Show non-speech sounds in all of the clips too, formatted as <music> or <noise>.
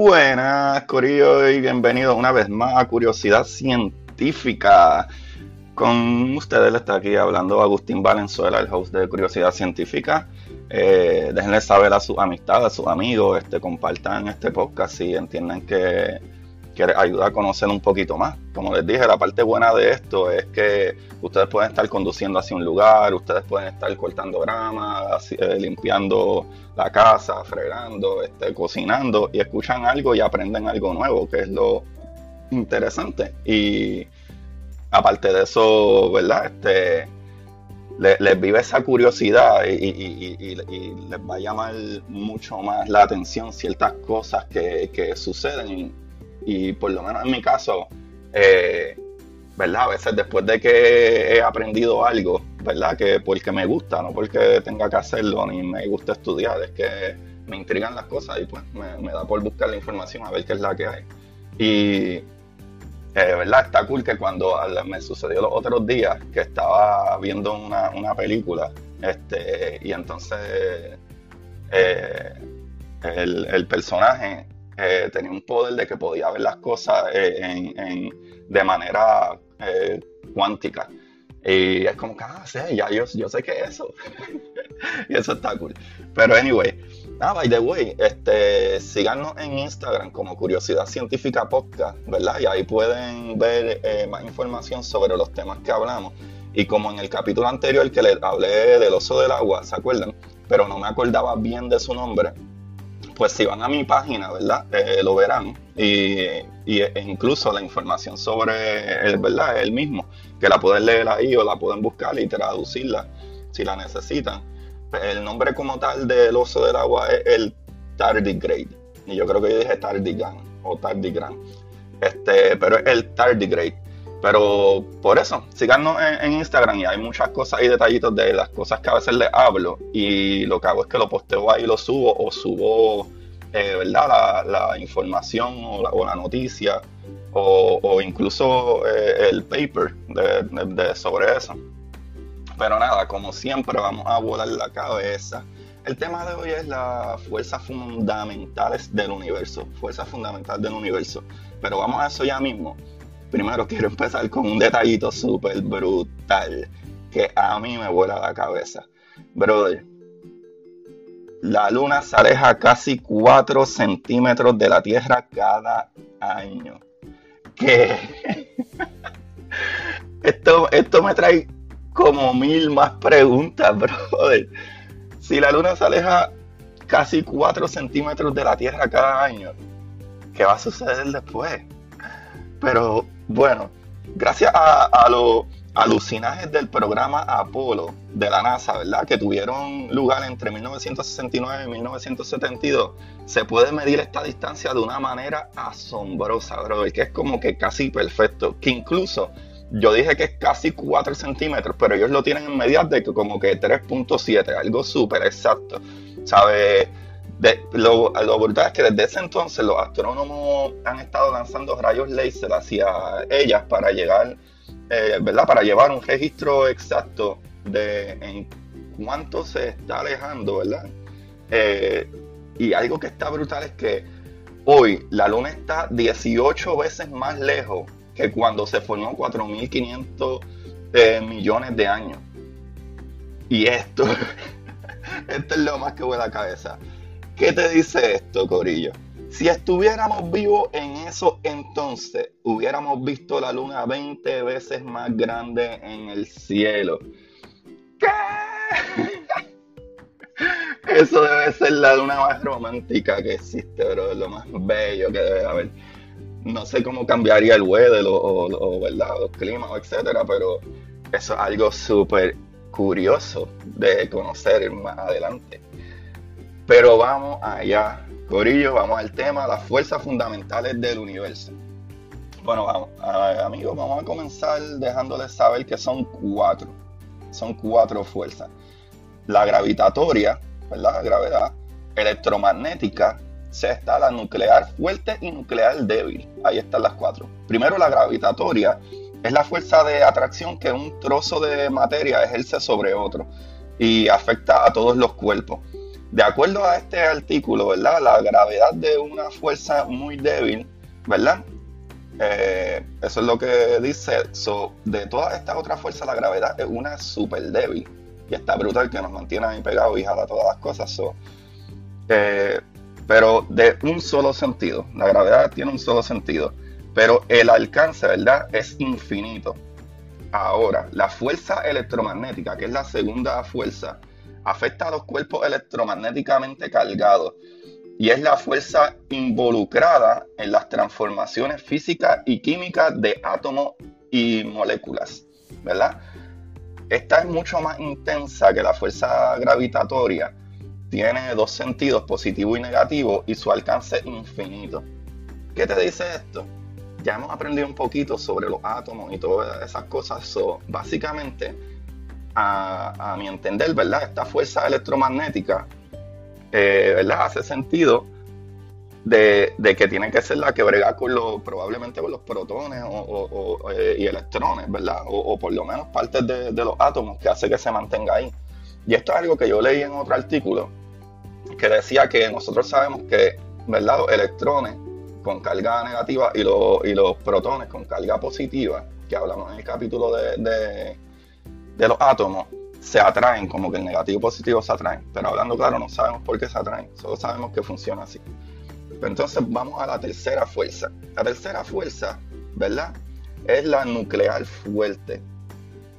Buenas, Corillo, y bienvenidos una vez más a Curiosidad Científica. Con ustedes le está aquí hablando Agustín Valenzuela, el host de Curiosidad Científica. Eh, déjenle saber a sus amistades, a sus amigos, este, compartan este podcast si entienden que quiere ayuda a conocer un poquito más. Como les dije, la parte buena de esto es que ustedes pueden estar conduciendo hacia un lugar, ustedes pueden estar cortando grama, eh, limpiando la casa, fregando, este, cocinando y escuchan algo y aprenden algo nuevo, que es lo interesante. Y aparte de eso, ¿verdad? Este, les, vive esa curiosidad y, les va a llamar mucho más la atención ciertas cosas que, que suceden y por lo menos en mi caso, eh, ¿verdad? A veces después de que he aprendido algo, ¿verdad? Que porque me gusta, no porque tenga que hacerlo ni me gusta estudiar, es que me intrigan las cosas y pues me, da por buscar la información a ver qué es la que hay. Y, eh, ¿verdad? Está cool que cuando me sucedió los otros días que estaba viendo una, película, este, y entonces eh, el, el personaje eh, tenía un poder de que podía ver las cosas eh, de manera eh, cuántica. Y es como que, ah, sí, ya yo, sé que es eso. <laughs> y eso está cool. Pero anyway, ah, by the way, este, síganos en Instagram como Curiosidad Científica Podcast, ¿verdad? Y ahí pueden ver más información sobre los temas que hablamos. Y como en el capítulo anterior que les hablé del oso del agua, ¿se acuerdan? Pero no me acordaba bien de su nombre pues si van a mi página, ¿verdad? Eh, lo verán. Y, e incluso la información sobre el, ¿verdad? el mismo, que la pueden leer ahí o la pueden buscar y traducirla si la necesitan. El nombre como tal del oso del agua es el tardigrade. Y yo creo que yo dije tardigan o tardigran. Este, pero es el tardigrade. Pero por eso, síganos en, Instagram y hay muchas cosas y detallitos de las cosas que a veces les hablo y lo que hago es que lo posteo ahí, lo subo o subo eh, ¿verdad? La, información o la, noticia o, incluso eh, el paper de, sobre eso. Pero nada, como siempre vamos a volar la cabeza. El tema de hoy es las fuerzas fundamentales del universo, fuerzas fundamentales del universo. Pero vamos a eso ya mismo primero quiero empezar con un detallito súper brutal que a mí me vuela la cabeza. Brother, la luna se aleja casi 4 centímetros de la Tierra cada año. ¿Qué? <laughs> esto, esto me trae como mil más preguntas, brother. Si la luna se aleja casi 4 centímetros de la Tierra cada año, ¿qué va a suceder después? Pero bueno, gracias a, los alucinajes del programa Apolo de la NASA, ¿verdad? Que tuvieron lugar entre 1969 y 1972, se puede medir esta distancia de una manera asombrosa, bro, que es como que casi perfecto, que incluso yo dije que es casi 4 centímetros, pero ellos lo tienen en medidas de como que 3.7, algo súper exacto, ¿sabes? Lo, lo, brutal es que desde ese entonces los astrónomos han estado lanzando rayos láser hacia ellas para llegar, eh, ¿verdad? Para llevar un registro exacto de en cuánto se está alejando, ¿verdad? Eh, y algo que está brutal es que hoy la Luna está 18 veces más lejos que cuando se formó 4.500 eh, millones de años. Y esto, <laughs> esto es lo más que vuela la cabeza. ¿Qué te dice esto, Corillo? Si estuviéramos vivos en eso entonces, hubiéramos visto la luna 20 veces más grande en el cielo. ¿Qué? <laughs> Eso debe ser la luna más romántica que existe, bro. Lo más bello que debe haber. No sé cómo cambiaría el weather o, ¿verdad? los climas, etcétera, pero eso es algo súper curioso de conocer más adelante. Pero vamos allá, Corillo, vamos al tema, las fuerzas fundamentales del universo. Bueno, vamos, amigos, vamos a comenzar dejándoles saber que son cuatro. Son cuatro fuerzas. La gravitatoria, ¿verdad? La gravedad, electromagnética, está la nuclear fuerte y nuclear débil. Ahí están las cuatro. Primero, la gravitatoria es la fuerza de atracción que un trozo de materia ejerce sobre otro y afecta a todos los cuerpos. De acuerdo a este artículo, ¿verdad? La gravedad de una fuerza muy débil, ¿verdad? Eh, eso es lo que dice. So, de todas estas otras fuerzas, la gravedad es una súper débil. Y está brutal que nos mantiene ahí pegados y jala todas las cosas. So, eh, pero de un solo sentido. La gravedad tiene un solo sentido. Pero el alcance, ¿verdad? Es infinito. Ahora, la fuerza electromagnética, que es la segunda fuerza, afecta a los cuerpos electromagnéticamente cargados y es la fuerza involucrada en las transformaciones físicas y químicas de átomos y moléculas, ¿verdad? Esta es mucho más intensa que la fuerza gravitatoria. Tiene dos sentidos, positivo y negativo, y su alcance infinito. ¿Qué te dice esto? Ya hemos aprendido un poquito sobre los átomos y todas esas cosas. Básicamente, a, mi entender, ¿verdad? Esta fuerza electromagnética, eh, ¿verdad? Hace sentido de, que tiene que ser la que brega con los, probablemente con los protones eh, y electrones, ¿verdad? O, por lo menos partes de, los átomos que hace que se mantenga ahí. Y esto es algo que yo leí en otro artículo que decía que nosotros sabemos que, ¿verdad? Los electrones con carga negativa y, y los protones con carga positiva, que hablamos en el capítulo de los átomos se atraen, como que el negativo y positivo se atraen. Pero hablando claro, no sabemos por qué se atraen, solo sabemos que funciona así. Pero entonces vamos a la tercera fuerza. La tercera fuerza, ¿verdad? Es la nuclear fuerte.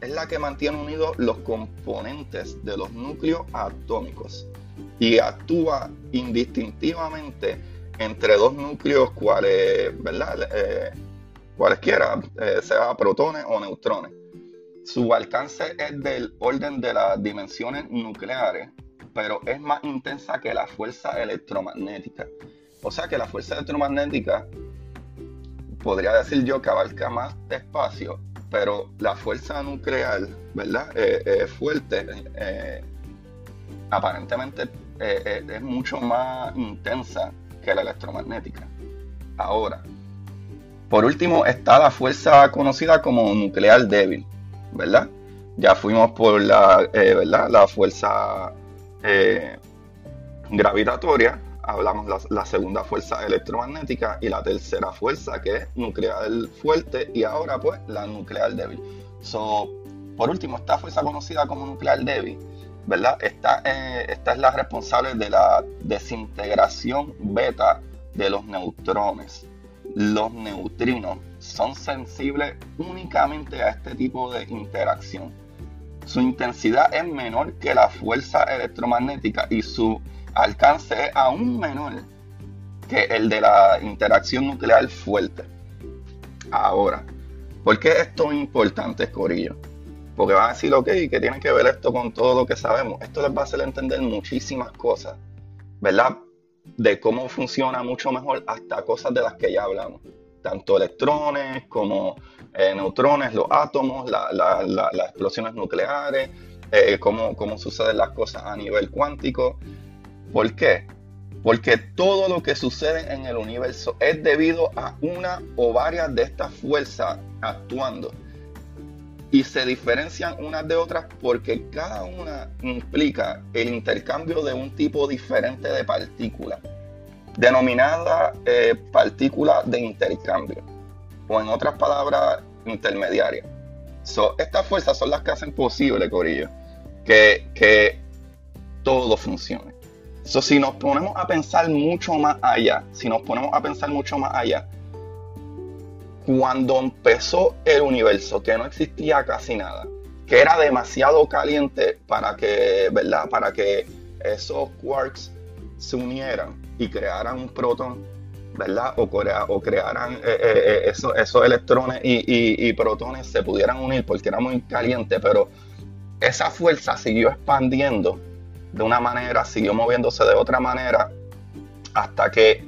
Es la que mantiene unidos los componentes de los núcleos atómicos y actúa indistintivamente entre dos núcleos cuales, ¿verdad? Eh, cualesquiera, eh, sea protones o neutrones. Su alcance es del orden de las dimensiones nucleares, pero es más intensa que la fuerza electromagnética. O sea que la fuerza electromagnética podría decir yo que abarca más espacio, pero la fuerza nuclear, ¿verdad? Eh, es fuerte. Eh, aparentemente eh, es mucho más intensa que la electromagnética. Ahora, por último está la fuerza conocida como nuclear débil. ¿Verdad? Ya fuimos por la, eh, ¿verdad? la fuerza eh, gravitatoria, hablamos la, la segunda fuerza electromagnética y la tercera fuerza que es nuclear fuerte y ahora pues la nuclear débil. So, por último, esta fuerza conocida como nuclear débil, ¿verdad? Esta, eh, esta es la responsable de la desintegración beta de los neutrones. Los neutrinos son sensibles únicamente a este tipo de interacción. Su intensidad es menor que la fuerza electromagnética y su alcance es aún menor que el de la interacción nuclear fuerte. Ahora, ¿por qué esto es importante, Corillo? Porque van a decir, ok, ¿qué tiene que ver esto con todo lo que sabemos? Esto les va a hacer entender muchísimas cosas, ¿verdad? De cómo funciona mucho mejor hasta cosas de las que ya hablamos tanto electrones como eh, neutrones, los átomos, las explosiones nucleares, eh, cómo, cómo suceden las cosas a nivel cuántico. ¿Por qué? Porque todo lo que sucede en el universo es debido a una o varias de estas fuerzas actuando. Y se diferencian unas de otras porque cada una implica el intercambio de un tipo diferente de partículas denominada eh, partícula de intercambio, o en otras palabras, intermediaria. estas fuerzas son las que hacen posible, Corillo, que, que todo funcione. So, si nos ponemos a pensar mucho más allá, si nos ponemos a pensar mucho más allá, cuando empezó el universo, que no existía casi nada, que era demasiado caliente para que, ¿verdad? Para que esos quarks se unieran y crearan un protón, ¿verdad? O, o crearan eh, eh, eh, esos, electrones y, protones se pudieran unir porque era muy caliente, pero esa fuerza siguió expandiendo de una manera, siguió moviéndose de otra manera, hasta que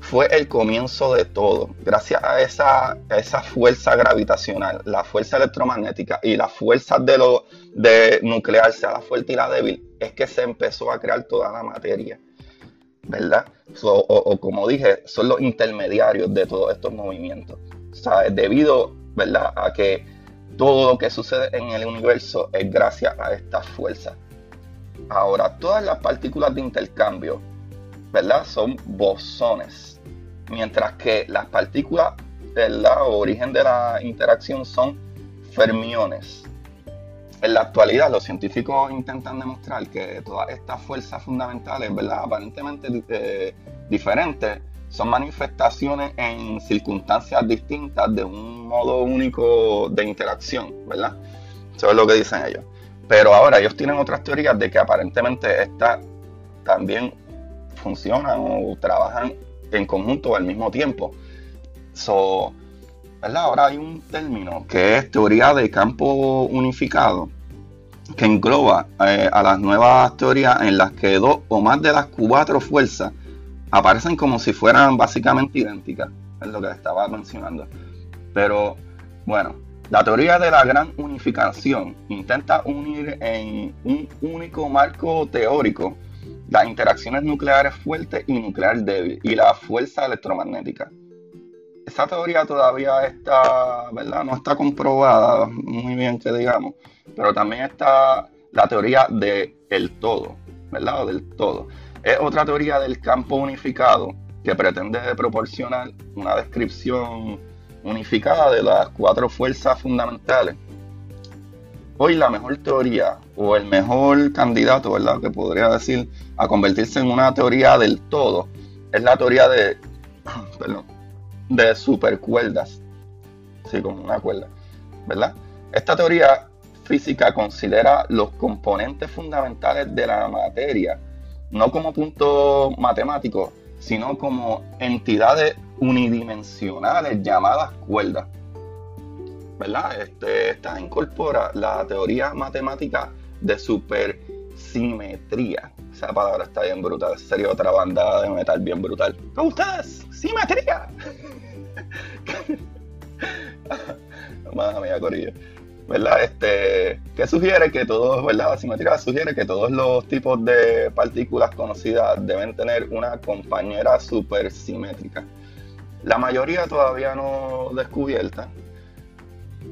fue el comienzo de todo. Gracias a esa, fuerza gravitacional, la fuerza electromagnética y la fuerza de, lo, de nuclear, sea la fuerte y la débil, es que se empezó a crear toda la materia. ¿Verdad? o, como dije, son los intermediarios de todos estos movimientos. O debido, ¿verdad? A que todo lo que sucede en el universo es gracias a esta fuerza. Ahora, todas las partículas de intercambio, ¿verdad? Son bosones. Mientras que las partículas, ¿verdad? Origen de la interacción son fermiones. En la actualidad, los científicos intentan demostrar que todas estas fuerzas fundamentales, ¿verdad? Aparentemente eh, diferentes, son manifestaciones en circunstancias distintas de un modo único de interacción, ¿verdad? Eso es lo que dicen ellos. Pero ahora ellos tienen otras teorías de que aparentemente estas también funcionan o trabajan en conjunto al mismo tiempo. So, Ahora hay un término que es teoría de campo unificado, que engloba eh, a las nuevas teorías en las que dos o más de las cuatro fuerzas aparecen como si fueran básicamente idénticas, es lo que estaba mencionando. Pero bueno, la teoría de la gran unificación intenta unir en un único marco teórico las interacciones nucleares fuertes y nuclear débil y la fuerza electromagnética. Esa teoría todavía está, ¿verdad? No está comprobada muy bien que digamos, pero también está la teoría del el todo, ¿verdad? Del todo. Es otra teoría del campo unificado que pretende proporcionar una descripción unificada de las cuatro fuerzas fundamentales. Hoy la mejor teoría o el mejor candidato, ¿verdad? Que podría decir a convertirse en una teoría del todo es la teoría de, <clears throat> perdón, de supercuerdas. Sí, como una cuerda, ¿verdad? Esta teoría física considera los componentes fundamentales de la materia no como punto matemático, sino como entidades unidimensionales llamadas cuerdas. ¿Verdad? Este, esta incorpora la teoría matemática de supersimetría. Esa palabra está bien brutal. Sería otra banda de metal bien brutal. ¿Cómo ustedes? ¡Simetría! <laughs> Madre mía, Corillo. ¿verdad? Este, que sugiere que todos, ¿verdad? Simetría sugiere que todos los tipos de partículas conocidas deben tener una compañera supersimétrica. La mayoría todavía no descubierta.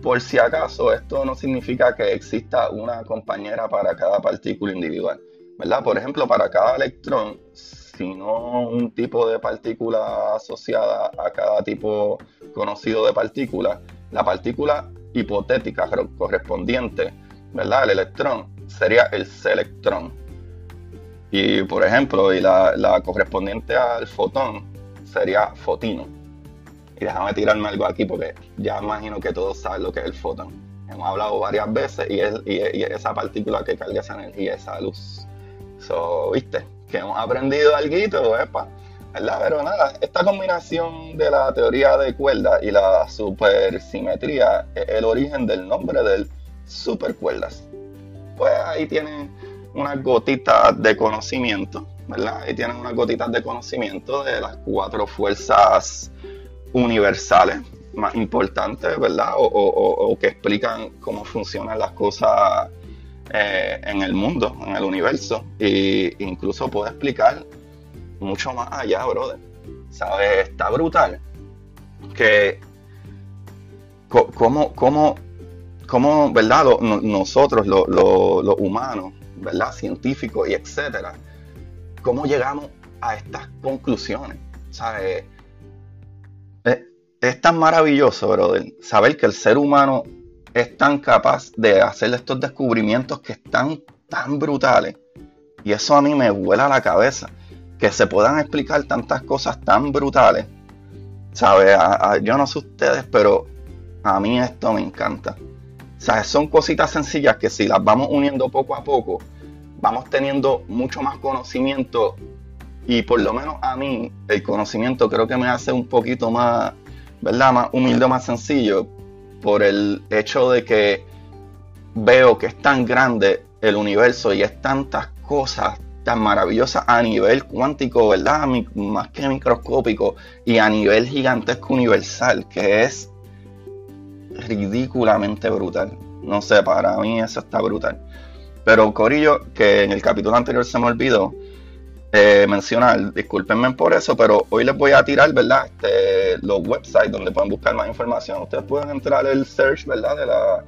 Por si acaso, esto no significa que exista una compañera para cada partícula individual, Por ejemplo, para cada electrón, sino un tipo de partícula asociada a cada tipo conocido de partícula, la partícula hipotética correspondiente, ¿verdad? El electrón sería el selectrón. Y por ejemplo, y la, correspondiente al fotón sería fotino. Y déjame tirarme algo aquí porque ya imagino que todos saben lo que es el fotón. Hemos hablado varias veces y es, y, esa partícula que carga esa energía, esa luz. So, ¿viste? Que hemos aprendido algo, ¿verdad? Pero nada, esta combinación de la teoría de cuerdas y la supersimetría es el origen del nombre del supercuerdas. Pues ahí tienen unas gotitas de conocimiento, ¿verdad? Ahí tienen unas gotitas de conocimiento de las cuatro fuerzas universales más importantes, ¿verdad? O, que explican cómo funcionan las cosas eh, en el mundo, en el universo. E incluso puede explicar mucho más allá, brother. ¿Sabes? Está brutal. Que como, como, como ¿verdad? nosotros, los humanos, ¿verdad? Científicos y etcétera, cómo llegamos a estas conclusiones. ¿Sabes? Es, es tan maravilloso, brother, saber que el ser humano es tan capaz de hacer estos descubrimientos que están tan brutales. Y eso a mí me vuela la cabeza que se puedan explicar tantas cosas tan brutales. ¿Sabes? Yo no sé ustedes, pero a mí esto me encanta. ¿Sabes? Son cositas sencillas que si las vamos uniendo poco a poco, vamos teniendo mucho más conocimiento y por lo menos a mí el conocimiento creo que me hace un poquito más, ¿verdad? Más humilde, más sencillo por el hecho de que veo que es tan grande el universo y es tantas cosas tan maravillosa a nivel cuántico, ¿verdad? Más que microscópico y a nivel gigantesco universal, que es ridículamente brutal. No sé, para mí eso está brutal. Pero Corillo, que en el capítulo anterior se me olvidó eh, mencionar, discúlpenme por eso, pero hoy les voy a tirar, ¿verdad? Este, los websites donde pueden buscar más información. Ustedes pueden entrar el search, ¿verdad? De la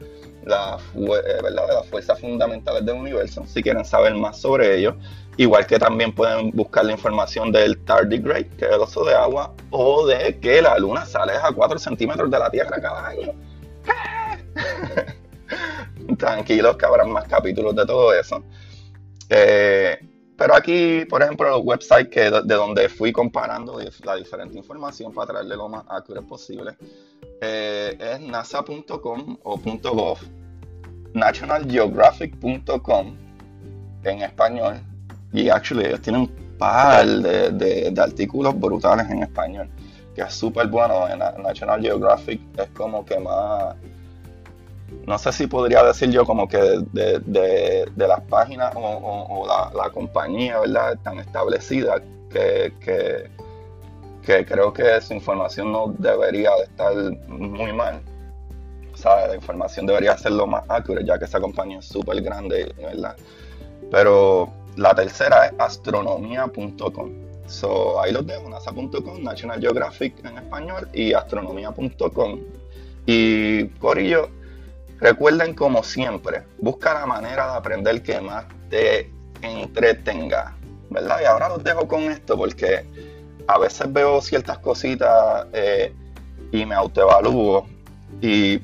eh, ¿verdad? de las fuerzas fundamentales del universo, si quieren saber más sobre ello. Igual que también pueden buscar la información del tardigrade, que es el oso de agua, o de que la luna sale a 4 centímetros de la Tierra cada año. <laughs> Tranquilos que habrá más capítulos de todo eso. Eh, pero aquí, por ejemplo, el website que de, donde fui comparando la diferente información para traerle lo más accurate posible eh, es nasa.com o .gov, nationalgeographic.com en español. Y actually ellos tienen un par de, de artículos brutales en español, que es súper bueno. En National Geographic es como que más no sé si podría decir yo como que de, las páginas o, la, compañía, ¿verdad? Tan establecida que, que, creo que su información no debería de estar muy mal. O sea, la información debería ser lo más accurate, ya que esa compañía es súper grande, ¿verdad? Pero la tercera es astronomía.com. So, ahí los dejo, nasa.com, National Geographic en español y astronomía.com. Y Corillo, Recuerden como siempre, busca la manera de aprender que más te entretenga, ¿verdad? Y ahora los dejo con esto porque a veces veo ciertas cositas eh, y me autoevalúo y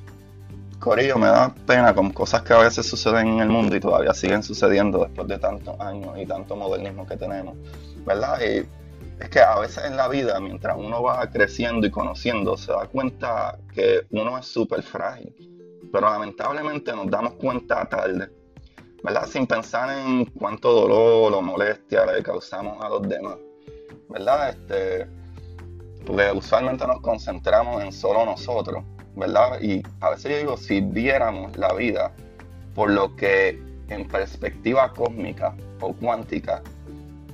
Corillo me da pena con cosas que a veces suceden en el mundo y todavía siguen sucediendo después de tantos años y tanto modernismo que tenemos, ¿verdad? Y es que a veces en la vida, mientras uno va creciendo y conociendo, se da cuenta que uno es súper frágil pero lamentablemente nos damos cuenta tarde, ¿verdad? Sin pensar en cuánto dolor o molestia le causamos a los demás, ¿verdad? Este, porque usualmente nos concentramos en solo nosotros, ¿verdad? Y a veces yo digo, si viéramos la vida por lo que en perspectiva cósmica o cuántica,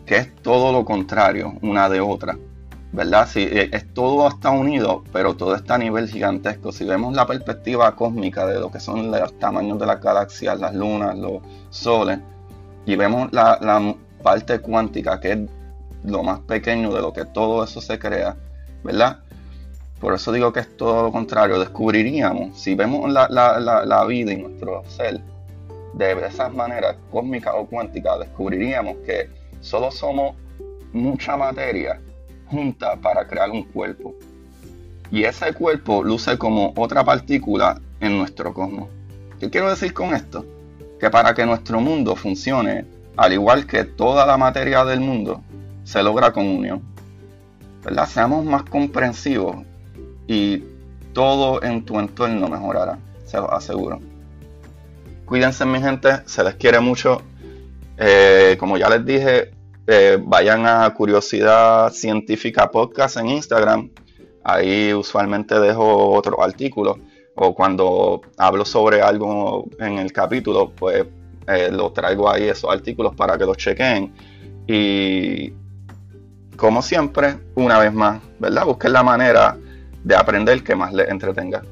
que es todo lo contrario una de otra, ¿verdad? Si eh, es, todo está unido, pero todo está a nivel gigantesco. Si vemos la perspectiva cósmica de lo que son los tamaños de las galaxias, las lunas, los soles, y vemos la, parte cuántica, que es lo más pequeño de lo que todo eso se crea, ¿verdad? Por eso digo que es todo lo contrario. Descubriríamos, si vemos la, la vida y nuestro ser de esas maneras, cósmica o cuántica, descubriríamos que solo somos mucha materia junta para crear un cuerpo. Y ese cuerpo luce como otra partícula en nuestro cosmos. ¿Qué quiero decir con esto? Que para que nuestro mundo funcione, al igual que toda la materia del mundo, se logra con unión. ¿Verdad? Seamos más comprensivos y todo en tu entorno mejorará, se lo aseguro. Cuídense mi gente, se les quiere mucho. Eh, como ya les dije, eh, vayan a Curiosidad Científica Podcast en Instagram. Ahí usualmente dejo otro artículo o cuando hablo sobre algo en el capítulo, pues eh, lo traigo ahí esos artículos para que los chequen. Y como siempre, una vez más, ¿verdad? Busquen la manera de aprender que más les entretenga.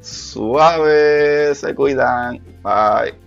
Suave, se cuidan. Bye.